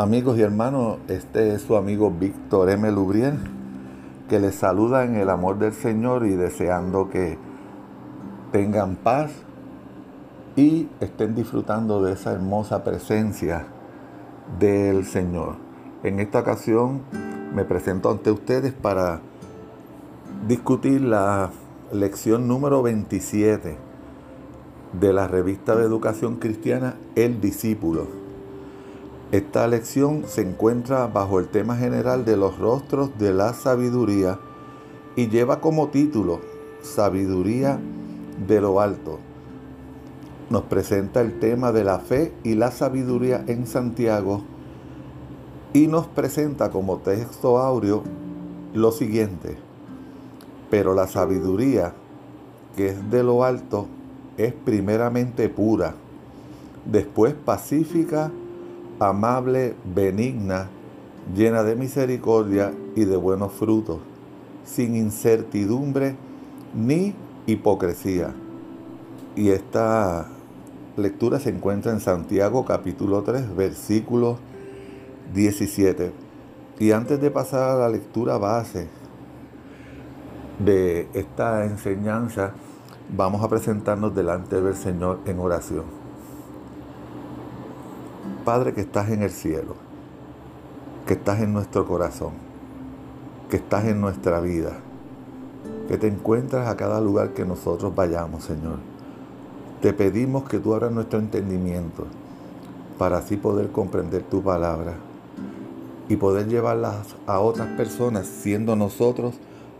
Amigos y hermanos, este es su amigo Víctor M. Lubriel, que les saluda en el amor del Señor y deseando que tengan paz y estén disfrutando de esa hermosa presencia del Señor. En esta ocasión me presento ante ustedes para discutir la lección número 27 de la revista de educación cristiana El Discípulo esta lección se encuentra bajo el tema general de los rostros de la sabiduría y lleva como título Sabiduría de lo Alto. Nos presenta el tema de la fe y la sabiduría en Santiago y nos presenta como texto áureo lo siguiente. Pero la sabiduría que es de lo alto es primeramente pura, después pacífica, amable, benigna, llena de misericordia y de buenos frutos, sin incertidumbre ni hipocresía. Y esta lectura se encuentra en Santiago capítulo 3, versículo 17. Y antes de pasar a la lectura base de esta enseñanza, vamos a presentarnos delante del Señor en oración. Padre que estás en el cielo, que estás en nuestro corazón, que estás en nuestra vida, que te encuentras a cada lugar que nosotros vayamos, Señor. Te pedimos que tú abras nuestro entendimiento para así poder comprender tu palabra y poder llevarlas a otras personas siendo nosotros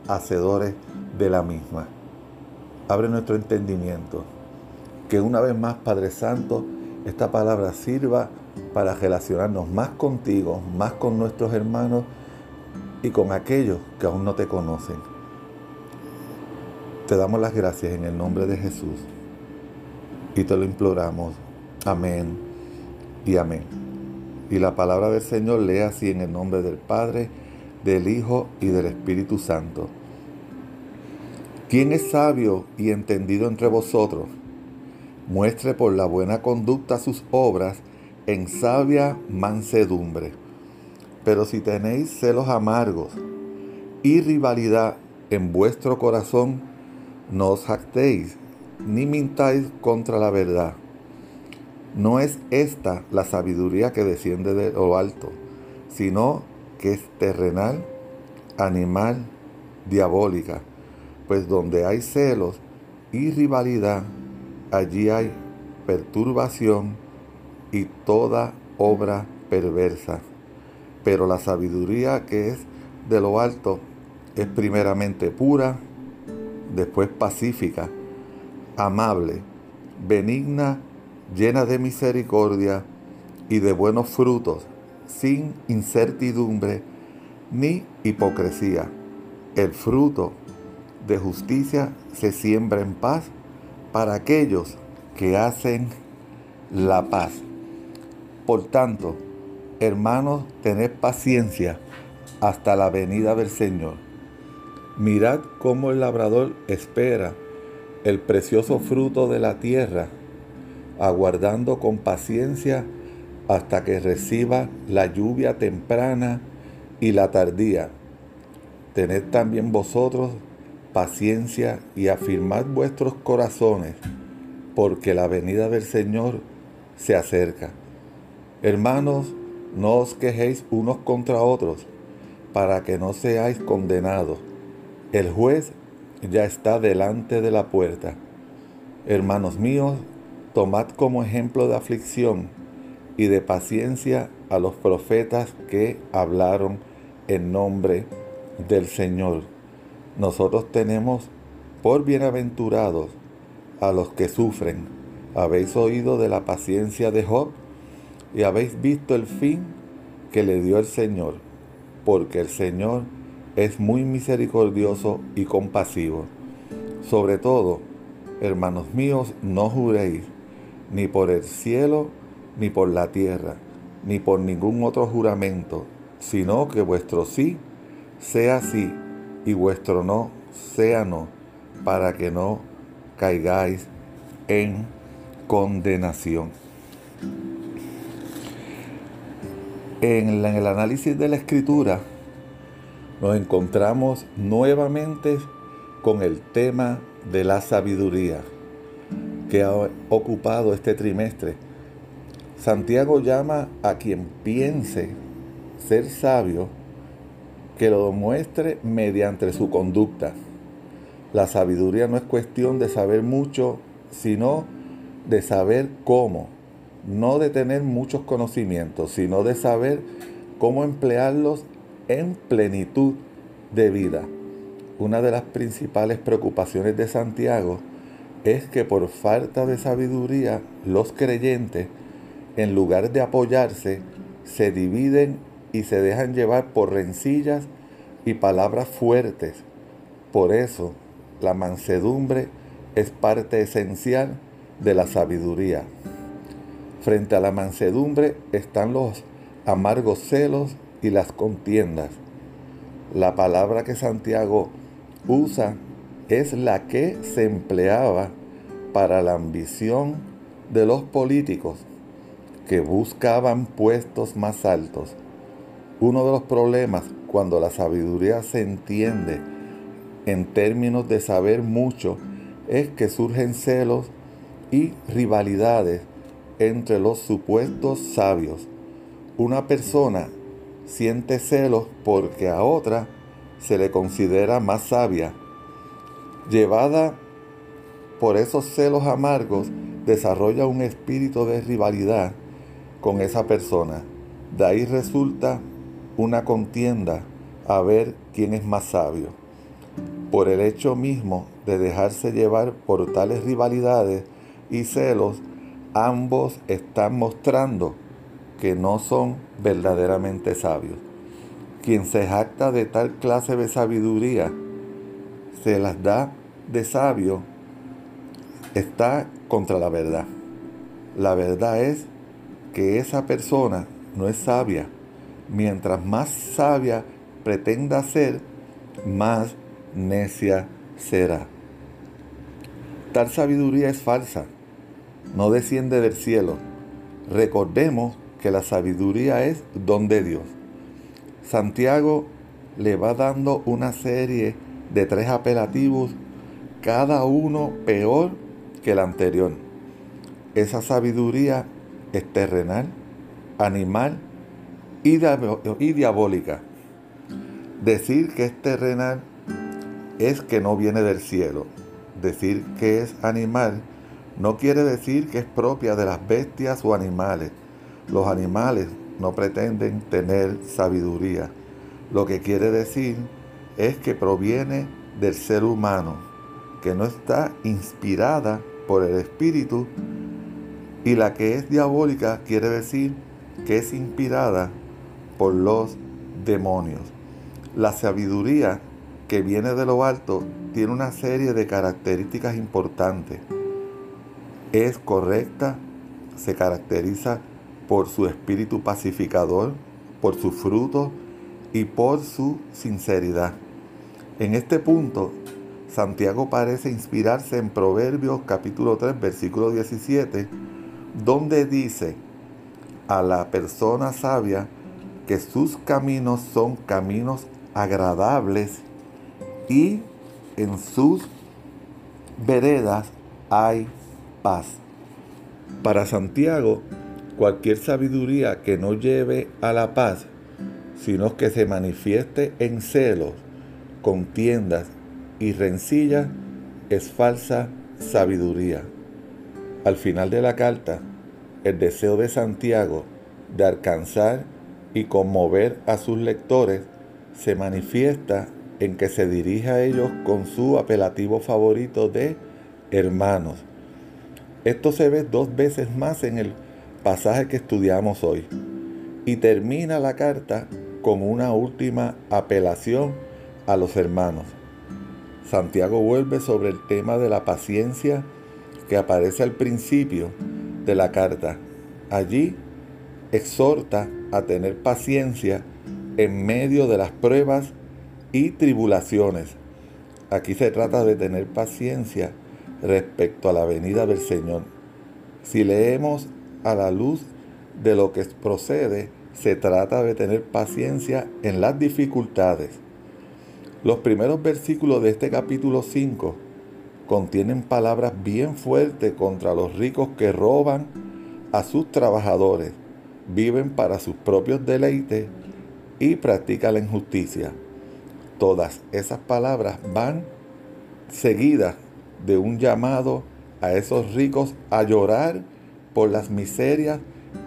hacedores de la misma. Abre nuestro entendimiento. Que una vez más, Padre Santo, esta palabra sirva para relacionarnos más contigo, más con nuestros hermanos y con aquellos que aún no te conocen. Te damos las gracias en el nombre de Jesús y te lo imploramos. Amén y amén. Y la palabra del Señor lea así en el nombre del Padre, del Hijo y del Espíritu Santo. ¿Quién es sabio y entendido entre vosotros? Muestre por la buena conducta sus obras en sabia mansedumbre. Pero si tenéis celos amargos y rivalidad en vuestro corazón, no os jactéis ni mintáis contra la verdad. No es esta la sabiduría que desciende de lo alto, sino que es terrenal, animal, diabólica. Pues donde hay celos y rivalidad, allí hay perturbación y toda obra perversa. Pero la sabiduría que es de lo alto es primeramente pura, después pacífica, amable, benigna, llena de misericordia y de buenos frutos, sin incertidumbre ni hipocresía. El fruto de justicia se siembra en paz para aquellos que hacen la paz. Por tanto, hermanos, tened paciencia hasta la venida del Señor. Mirad cómo el labrador espera el precioso fruto de la tierra, aguardando con paciencia hasta que reciba la lluvia temprana y la tardía. Tened también vosotros paciencia y afirmad vuestros corazones, porque la venida del Señor se acerca. Hermanos, no os quejéis unos contra otros, para que no seáis condenados. El juez ya está delante de la puerta. Hermanos míos, tomad como ejemplo de aflicción y de paciencia a los profetas que hablaron en nombre del Señor. Nosotros tenemos por bienaventurados a los que sufren. ¿Habéis oído de la paciencia de Job? Y habéis visto el fin que le dio el Señor, porque el Señor es muy misericordioso y compasivo. Sobre todo, hermanos míos, no juréis ni por el cielo, ni por la tierra, ni por ningún otro juramento, sino que vuestro sí sea sí y vuestro no sea no, para que no caigáis en condenación. En el análisis de la escritura nos encontramos nuevamente con el tema de la sabiduría que ha ocupado este trimestre. Santiago llama a quien piense ser sabio que lo demuestre mediante su conducta. La sabiduría no es cuestión de saber mucho, sino de saber cómo. No de tener muchos conocimientos, sino de saber cómo emplearlos en plenitud de vida. Una de las principales preocupaciones de Santiago es que por falta de sabiduría los creyentes, en lugar de apoyarse, se dividen y se dejan llevar por rencillas y palabras fuertes. Por eso, la mansedumbre es parte esencial de la sabiduría. Frente a la mansedumbre están los amargos celos y las contiendas. La palabra que Santiago usa es la que se empleaba para la ambición de los políticos que buscaban puestos más altos. Uno de los problemas cuando la sabiduría se entiende en términos de saber mucho es que surgen celos y rivalidades entre los supuestos sabios. Una persona siente celos porque a otra se le considera más sabia. Llevada por esos celos amargos, desarrolla un espíritu de rivalidad con esa persona. De ahí resulta una contienda a ver quién es más sabio. Por el hecho mismo de dejarse llevar por tales rivalidades y celos, ambos están mostrando que no son verdaderamente sabios. Quien se jacta de tal clase de sabiduría, se las da de sabio, está contra la verdad. La verdad es que esa persona no es sabia. Mientras más sabia pretenda ser, más necia será. Tal sabiduría es falsa, no desciende del cielo. Recordemos que la sabiduría es don de Dios. Santiago le va dando una serie de tres apelativos, cada uno peor que el anterior. Esa sabiduría es terrenal, animal y, diabólica. Decir que es terrenal es que no viene del cielo. Decir que es animal no quiere decir que es propia de las bestias o animales. Los animales no pretenden tener sabiduría. Lo que quiere decir es que proviene del ser humano, que no está inspirada por el espíritu. Y la que es diabólica quiere decir que es inspirada por los demonios. La sabiduría que viene de lo alto tiene una serie de características importantes. Es correcta, se caracteriza por su espíritu pacificador, por su fruto y por su sinceridad. En este punto, Santiago parece inspirarse en Proverbios capítulo 3, versículo 17, donde dice, a la persona sabia que sus caminos son caminos agradables y en sus veredas hay Para Santiago, cualquier sabiduría que no lleve a la paz, sino que se manifieste en celos, contiendas y rencillas, es falsa sabiduría. Al final de la carta, el deseo de Santiago de alcanzar y conmover a sus lectores se manifiesta en que se dirige a ellos con su apelativo favorito de hermanos. Esto se ve dos veces más en el pasaje que estudiamos hoy. Y termina la carta con una última apelación a los hermanos. Santiago vuelve sobre el tema de la paciencia que aparece al principio de la carta. Allí exhorta a tener paciencia en medio de las pruebas y tribulaciones. Aquí se trata de tener paciencia respecto a la venida del Señor. Si leemos a la luz de lo que procede, se trata de tener paciencia en las dificultades. Los primeros versículos de este capítulo 5 contienen palabras bien fuertes contra los ricos que roban a sus trabajadores, viven para sus propios deleites y practican la injusticia. Todas esas palabras van seguidas de un llamado a esos ricos a llorar por las miserias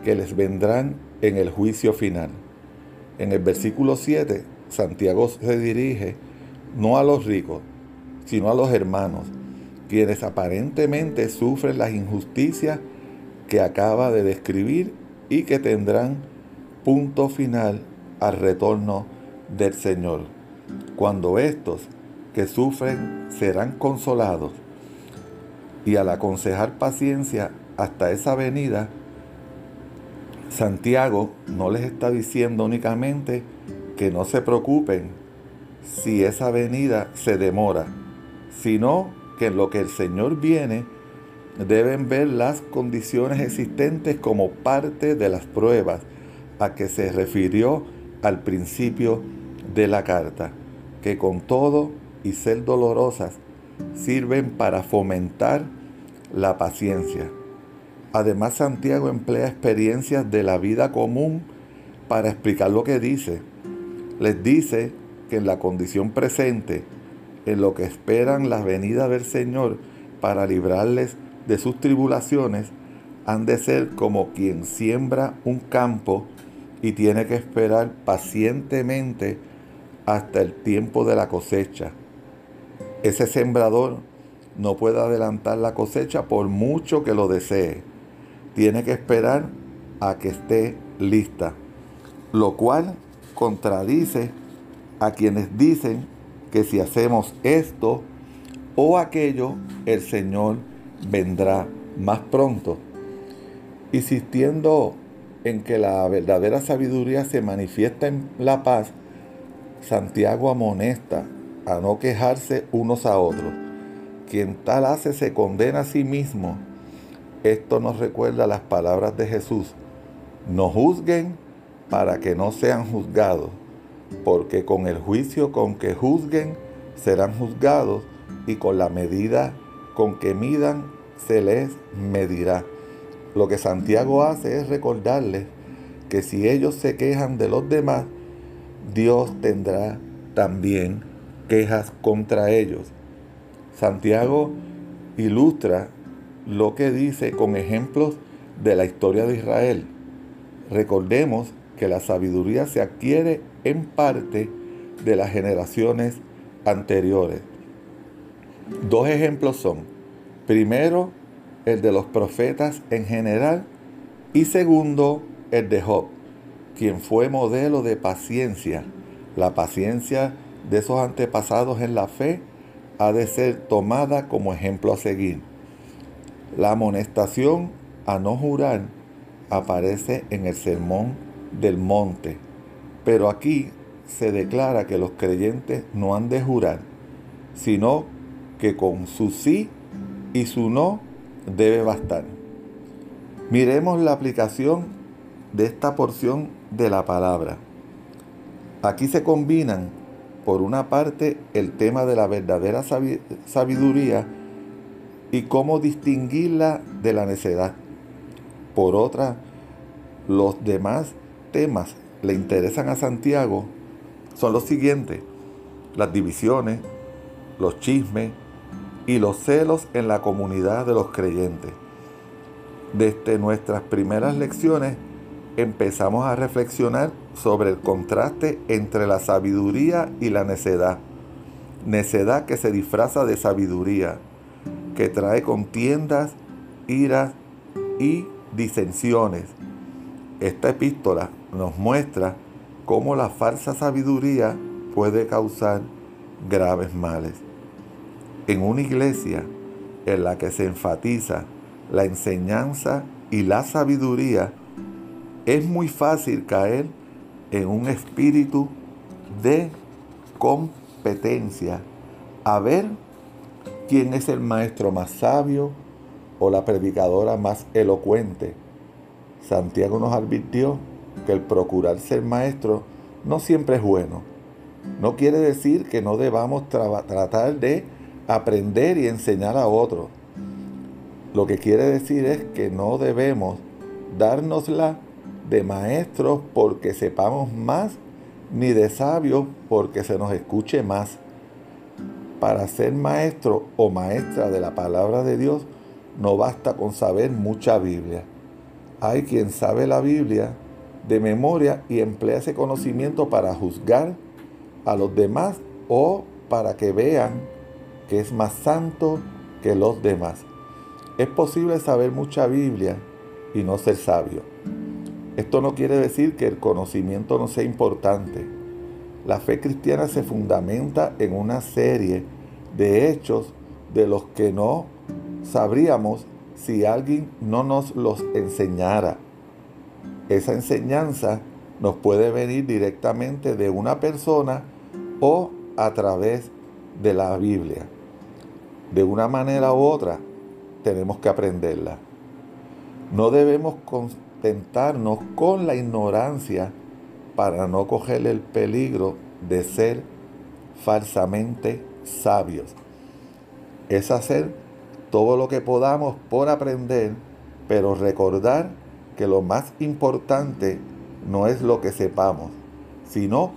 que les vendrán en el juicio final. En el versículo 7, Santiago se dirige no a los ricos, sino a los hermanos, quienes aparentemente sufren las injusticias que acaba de describir y que tendrán punto final al retorno del Señor, cuando estos que sufren serán consolados. Y al aconsejar paciencia hasta esa venida, Santiago no les está diciendo únicamente que no se preocupen si esa venida se demora, sino que en lo que el Señor viene deben ver las condiciones existentes como parte de las pruebas a que se refirió al principio de la carta, que con todo y ser dolorosas sirven para fomentar la paciencia. Además, Santiago emplea experiencias de la vida común para explicar lo que dice. Les dice que en la condición presente, en lo que esperan la venida del Señor para librarles de sus tribulaciones, han de ser como quien siembra un campo y tiene que esperar pacientemente hasta el tiempo de la cosecha. Ese sembrador no puede adelantar la cosecha por mucho que lo desee. Tiene que esperar a que esté lista, lo cual contradice a quienes dicen que si hacemos esto o aquello, el Señor vendrá más pronto, insistiendo en que la verdadera sabiduría se manifiesta en la paz, Santiago amonesta a no quejarse unos a otros. Quien tal hace se condena a sí mismo. Esto nos recuerda las palabras de Jesús. No juzguen para que no sean juzgados, porque con el juicio con que juzguen serán juzgados y con la medida con que midan se les medirá. Lo que Santiago hace es recordarles que si ellos se quejan de los demás, Dios tendrá también quejas contra ellos. Santiago ilustra lo que dice con ejemplos de la historia de Israel. Recordemos que la sabiduría se adquiere en parte de las generaciones anteriores. Dos ejemplos son, primero, el de los profetas en general y segundo, el de Job, quien fue modelo de paciencia, la paciencia de esos antepasados en la fe ha de ser tomada como ejemplo a seguir. La amonestación a no jurar aparece en el sermón del monte, pero aquí se declara que los creyentes no han de jurar, sino que con su sí y su no debe bastar. Miremos la aplicación de esta porción de la palabra. Aquí se combinan por una parte, el tema de la verdadera sabiduría y cómo distinguirla de la necedad. Por otra, los demás temas le interesan a Santiago son los siguientes. Las divisiones, los chismes y los celos en la comunidad de los creyentes. Desde nuestras primeras lecciones empezamos a reflexionar sobre el contraste entre la sabiduría y la necedad. Necedad que se disfraza de sabiduría, que trae contiendas, iras y disensiones. Esta epístola nos muestra cómo la falsa sabiduría puede causar graves males. En una iglesia en la que se enfatiza la enseñanza y la sabiduría, es muy fácil caer en un espíritu de competencia, a ver quién es el maestro más sabio o la predicadora más elocuente. Santiago nos advirtió que el procurar ser maestro no siempre es bueno. No quiere decir que no debamos tratar de aprender y enseñar a otros. Lo que quiere decir es que no debemos dárnosla de maestros porque sepamos más, ni de sabios porque se nos escuche más. Para ser maestro o maestra de la palabra de Dios, no basta con saber mucha Biblia. Hay quien sabe la Biblia de memoria y emplea ese conocimiento para juzgar a los demás o para que vean que es más santo que los demás. Es posible saber mucha Biblia y no ser sabio. Esto no quiere decir que el conocimiento no sea importante. La fe cristiana se fundamenta en una serie de hechos de los que no sabríamos si alguien no nos los enseñara. Esa enseñanza nos puede venir directamente de una persona o a través de la Biblia. De una manera u otra tenemos que aprenderla. No debemos contentarnos con la ignorancia para no coger el peligro de ser falsamente sabios. Es hacer todo lo que podamos por aprender, pero recordar que lo más importante no es lo que sepamos, sino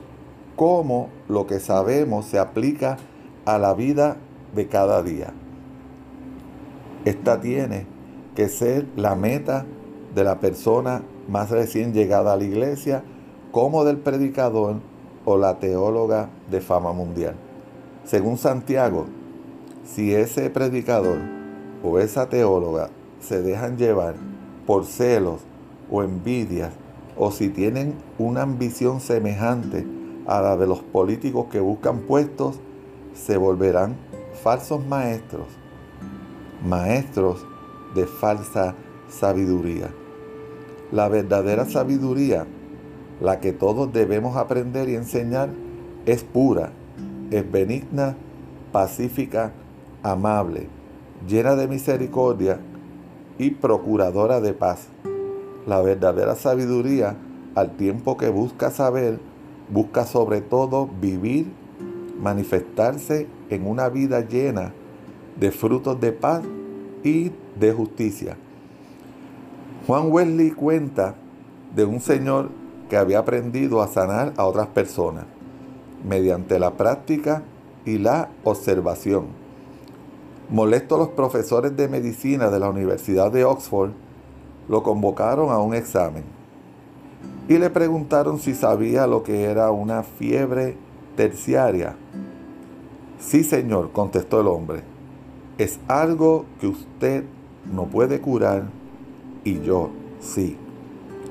cómo lo que sabemos se aplica a la vida de cada día. Esta tiene que ser la meta de la persona más recién llegada a la iglesia, como del predicador o la teóloga de fama mundial. Según Santiago, si ese predicador o esa teóloga se dejan llevar por celos o envidias, o si tienen una ambición semejante a la de los políticos que buscan puestos, se volverán falsos maestros, maestros de falsa sabiduría. La verdadera sabiduría, la que todos debemos aprender y enseñar, es pura, es benigna, pacífica, amable, llena de misericordia y procuradora de paz. La verdadera sabiduría, al tiempo que busca saber, busca sobre todo vivir, manifestarse en una vida llena de frutos de paz y de justicia. Juan Wesley cuenta de un señor que había aprendido a sanar a otras personas mediante la práctica y la observación. Molesto a los profesores de medicina de la Universidad de Oxford, lo convocaron a un examen y le preguntaron si sabía lo que era una fiebre terciaria. Sí, señor, contestó el hombre. Es algo que usted no puede curar y yo sí.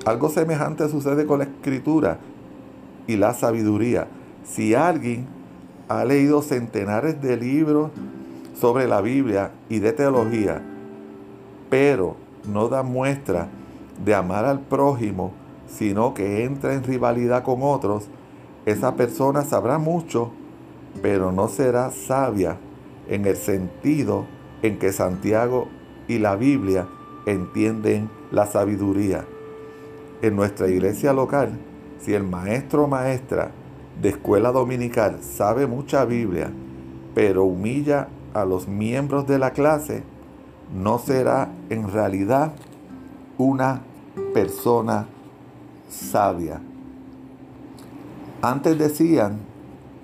Algo semejante sucede con la escritura y la sabiduría. Si alguien ha leído centenares de libros sobre la Biblia y de teología, pero no da muestra de amar al prójimo, sino que entra en rivalidad con otros, esa persona sabrá mucho, pero no será sabia en el sentido en que Santiago y la Biblia entienden la sabiduría. En nuestra iglesia local, si el maestro o maestra de escuela dominical sabe mucha Biblia, pero humilla a los miembros de la clase, no será en realidad una persona sabia. Antes decían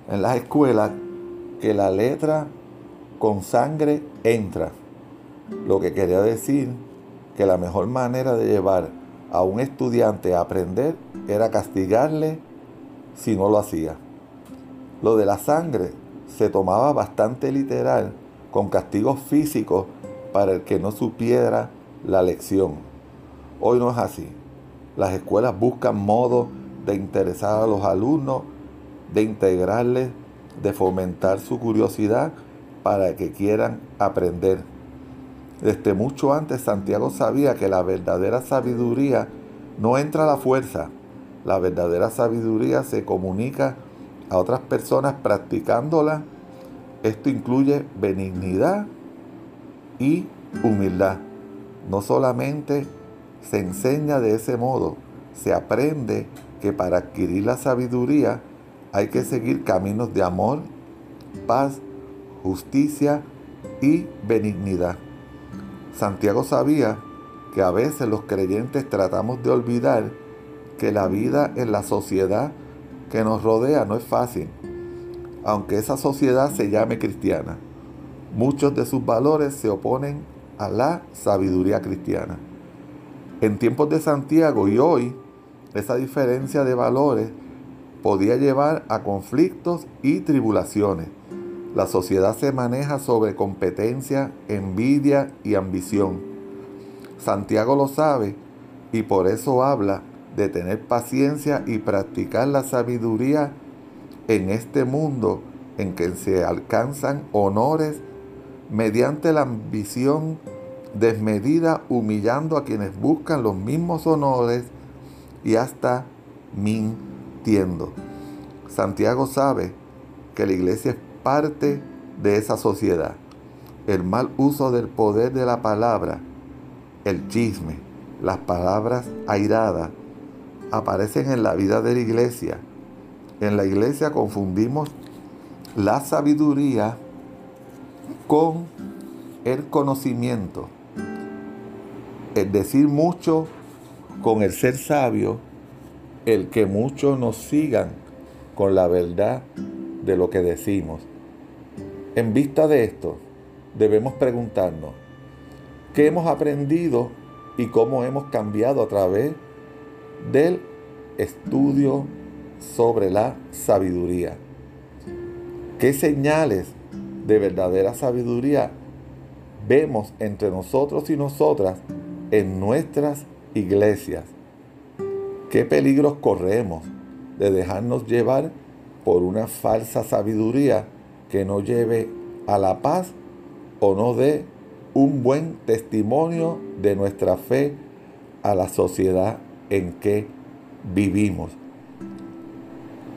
en las escuelas que la letra con sangre entra, lo que quería decir que la mejor manera de llevar a un estudiante a aprender era castigarle si no lo hacía. Lo de la sangre se tomaba bastante literal con castigos físicos para el que no supiera la lección. Hoy no es así. Las escuelas buscan modos de interesar a los alumnos, de integrarles, de fomentar su curiosidad para que quieran aprender. Desde mucho antes Santiago sabía que la verdadera sabiduría no entra a la fuerza. La verdadera sabiduría se comunica a otras personas practicándola. Esto incluye benignidad y humildad. No solamente se enseña de ese modo, se aprende que para adquirir la sabiduría hay que seguir caminos de amor, paz, justicia y benignidad. Santiago sabía que a veces los creyentes tratamos de olvidar que la vida en la sociedad que nos rodea no es fácil, aunque esa sociedad se llame cristiana. Muchos de sus valores se oponen a la sabiduría cristiana. En tiempos de Santiago y hoy, esa diferencia de valores podía llevar a conflictos y tribulaciones. La sociedad se maneja sobre competencia, envidia y ambición. Santiago lo sabe y por eso habla de tener paciencia y practicar la sabiduría en este mundo en que se alcanzan honores mediante la ambición desmedida, humillando a quienes buscan los mismos honores y hasta mintiendo. Santiago sabe que la iglesia es parte de esa sociedad. El mal uso del poder de la palabra, el chisme, las palabras airadas, aparecen en la vida de la iglesia. En la iglesia confundimos la sabiduría con el conocimiento. El decir mucho con el ser sabio, el que muchos nos sigan con la verdad de lo que decimos. En vista de esto, debemos preguntarnos, ¿qué hemos aprendido y cómo hemos cambiado a través del estudio sobre la sabiduría? ¿Qué señales de verdadera sabiduría vemos entre nosotros y nosotras en nuestras iglesias? ¿Qué peligros corremos de dejarnos llevar por una falsa sabiduría que no lleve a la paz o no dé un buen testimonio de nuestra fe a la sociedad en que vivimos?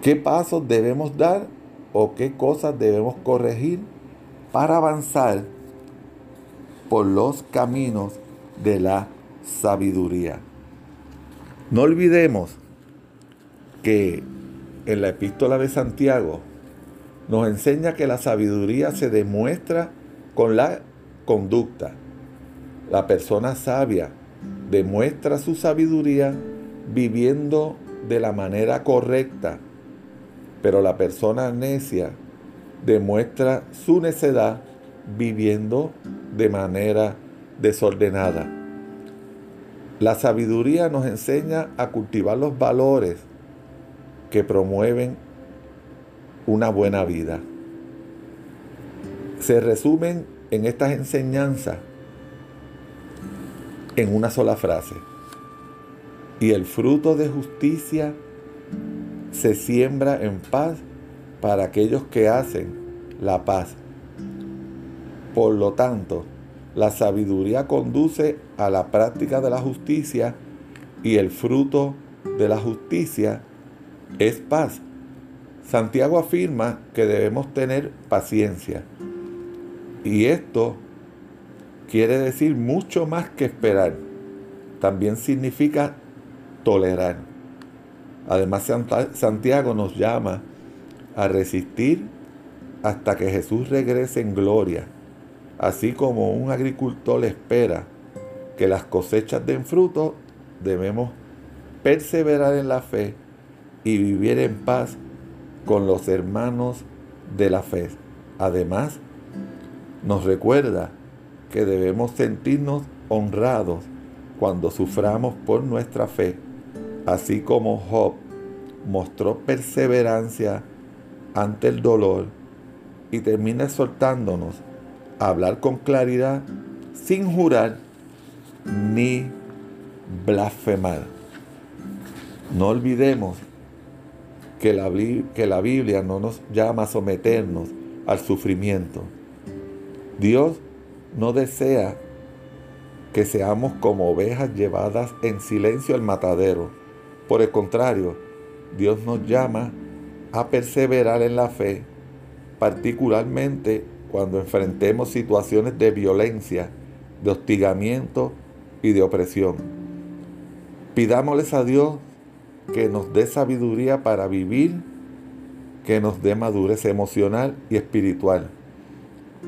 ¿Qué pasos debemos dar o qué cosas debemos corregir para avanzar por los caminos de la sabiduría. No olvidemos que en la epístola de Santiago nos enseña que la sabiduría se demuestra con la conducta. La persona sabia demuestra su sabiduría viviendo de la manera correcta, pero la persona necia demuestra su necedad viviendo de manera desordenada. La sabiduría nos enseña a cultivar los valores que promueven una buena vida. Se resumen en estas enseñanzas en una sola frase. Y el fruto de justicia se siembra en paz para aquellos que hacen la paz. Por lo tanto, la sabiduría conduce a la práctica de la justicia y el fruto de la justicia es paz. Santiago afirma que debemos tener paciencia. Y esto quiere decir mucho más que esperar. También significa tolerar. Además, Santiago nos llama a resistir hasta que Jesús regrese en gloria, así como un agricultor espera que las cosechas den fruto, debemos perseverar en la fe y vivir en paz con los hermanos de la fe. Además, nos recuerda que debemos sentirnos honrados cuando suframos por nuestra fe, así como Job mostró perseverancia ante el dolor y termina exhortándonos a hablar con claridad sin jurar ni blasfemar. No olvidemos que la, que la Biblia no nos llama a someternos al sufrimiento. Dios no desea que seamos como ovejas llevadas en silencio al matadero. Por el contrario, Dios nos llama a perseverar en la fe, particularmente cuando enfrentemos situaciones de violencia, de hostigamiento y de opresión. Pidámosles a Dios que nos dé sabiduría para vivir, que nos dé madurez emocional y espiritual.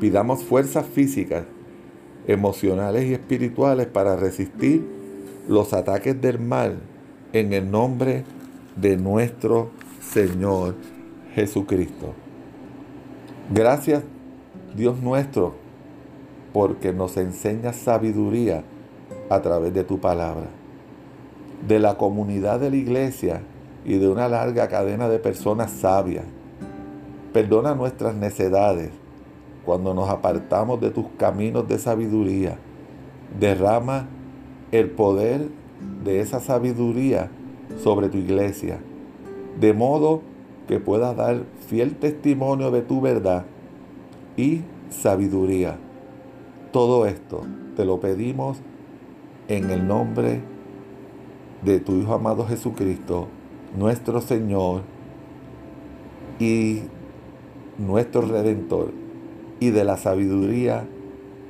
Pidamos fuerzas físicas, emocionales y espirituales para resistir los ataques del mal en el nombre de nuestro Señor Jesucristo. Gracias Dios nuestro porque nos enseña sabiduría a través de tu palabra. De la comunidad de la iglesia y de una larga cadena de personas sabias. Perdona nuestras necedades cuando nos apartamos de tus caminos de sabiduría. Derrama el poder de esa sabiduría sobre tu iglesia, de modo que pueda dar fiel testimonio de tu verdad y sabiduría. Todo esto te lo pedimos en el nombre de tu Hijo amado Jesucristo, nuestro Señor y nuestro Redentor, y de la sabiduría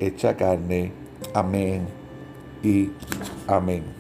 hecha carne. Amén y amén.